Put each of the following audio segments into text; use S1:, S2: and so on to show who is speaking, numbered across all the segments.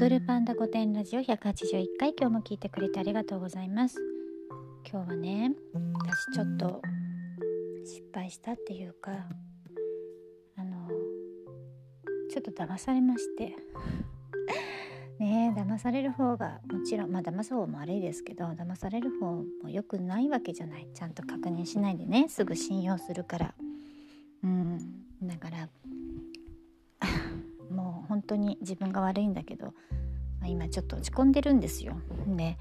S1: ドルパンダ御殿ラジオ181回今日も聞いてくれてありがとうございます。今日はね私ちょっと失敗したっていうかあのちょっと騙されまして。ねえ騙される方がもちろんまあ騙す方も悪いですけど騙される方も良くないわけじゃない。ちゃんと確認しないでねすぐ信用するから。うん。だから本当に自分が悪いんだけど、まあ、今ちょっと落ち込んでるんですよ。で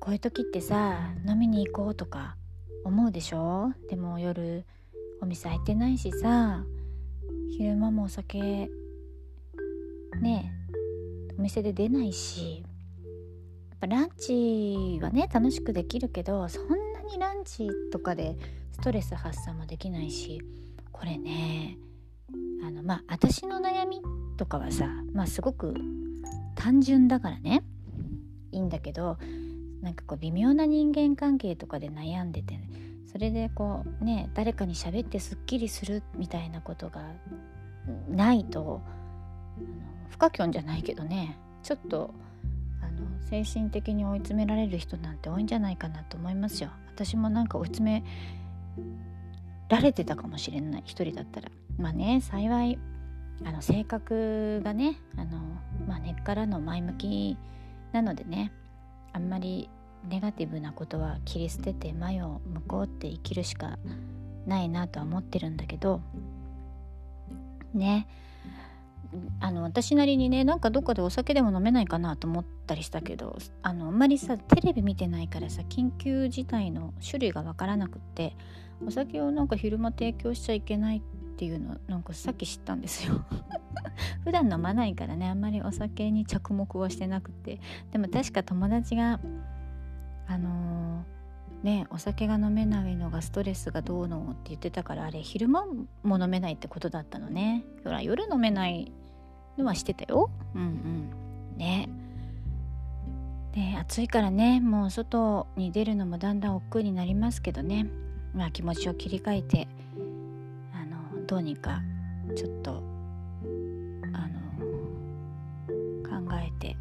S1: こういう時ってさ飲みに行こうとか思うでしょ？でも夜お店開いてないしさ昼間もお酒ねお店で出ないしやっぱランチはね楽しくできるけどそんなにランチとかでストレス発散もできないしこれねあのまあ私の悩みとかはさまあすごく単純だからねいいんだけどなんかこう微妙な人間関係とかで悩んでて、ね、それでこうね誰かに喋ってすっきりするみたいなことがないとあの不可教じゃないけどねちょっとあの精神的に追い詰められる人なんて多いんじゃないかなと思いますよ。私もなんか追い詰められてたかもしれない一人だったら。まあね幸いあの性格がねあの、まあ、根っからの前向きなのでねあんまりネガティブなことは切り捨てて前を向こうって生きるしかないなとは思ってるんだけどね。あの私なりにねなんかどっかでお酒でも飲めないかなと思ったりしたけどあのあんまりさテレビ見てないからさ緊急事態の種類が分からなくってお酒をなんか昼間提供しちゃいけないってていうのなんかさっき知ったんですよ。普段飲まないからねあんまりお酒に着目はしてなくて。でも確か友達があのー、ねお酒が飲めないのがストレスがどうのって言ってたからあれ昼間も飲めないってことだったのね。ほら夜飲めないのはしてたよ。うんうん。ね。で暑いからねもう外に出るのもだんだん億劫になりますけどね。まあ気持ちを切り替えてどうにかちょっとあの考えて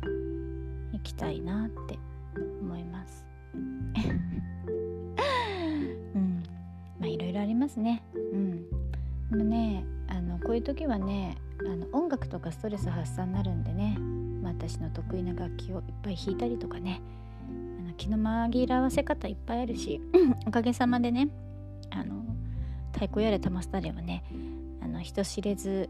S1: いきたいなって思います。うんまあいろいろありますね。うん、でもねあのこういう時はねあの音楽とかストレス発散になるんでね、まあ、私の得意な楽器をいっぱい弾いたりとかねあの気の紛らわせ方いっぱいあるしおかげさまでねあの太鼓やれ玉すだれはねあの人知れず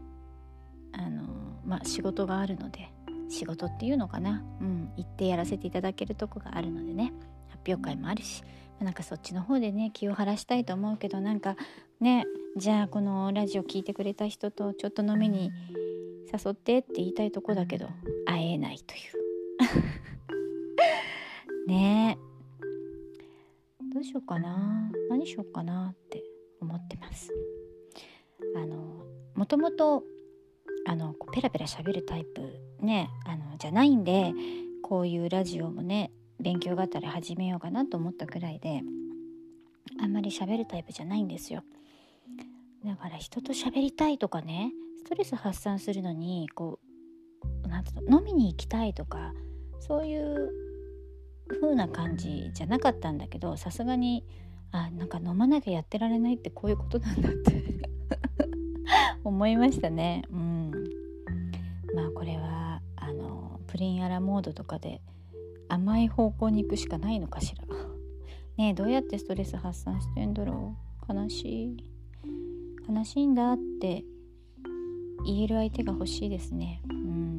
S1: あの、まあ、仕事があるので仕事っていうのかな、うん、行ってやらせていただけるとこがあるのでね。発表会もあるしなんかそっちの方でね気を晴らしたいと思うけどなんかねじゃあこのラジオ聞いてくれた人とちょっと飲みに誘ってって言いたいとこだけど会えないという。ね。えどうしようかな。何しようかなって。思ってます。あのもともとあのペラペラ喋るタイプねあのじゃないんでこういうラジオもね勉強があったら始めようかなと思ったくらいであんまり喋るタイプじゃないんですよ。だから人と喋りたいとかねストレス発散するのにこうなんうの飲みに行きたいとかそういう風な感じじゃなかったんだけどさすがにあなんか飲まなきゃやってられないってこういうことなんだって 思いましたね。うん。まあこれはあのプリンアラモードとかで甘い方向に行くしかないのかしら。ねえどうやってストレス発散してんだろう。悲しい。悲しいんだって言える相手が欲しいですね。うん。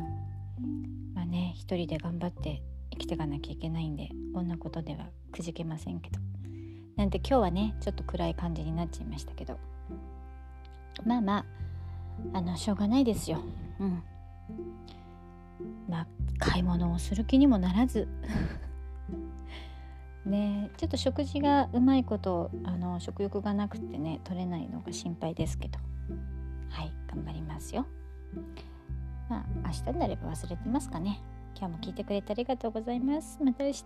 S1: まあね一人で頑張って生きていかなきゃいけないんでこんなことではくじけませんけど。なんて今日はねちょっと暗い感じになっちゃいましたけど。まあまああのしょうがないですよ。うん。まあ買い物をする気にもならず。ねちょっと食事がうまいことあの食欲がなくてね取れないのが心配ですけど。はい頑張りますよ。まあ明日になれば忘れてますかね。今日も聞いてくれてありがとうございます。また明日。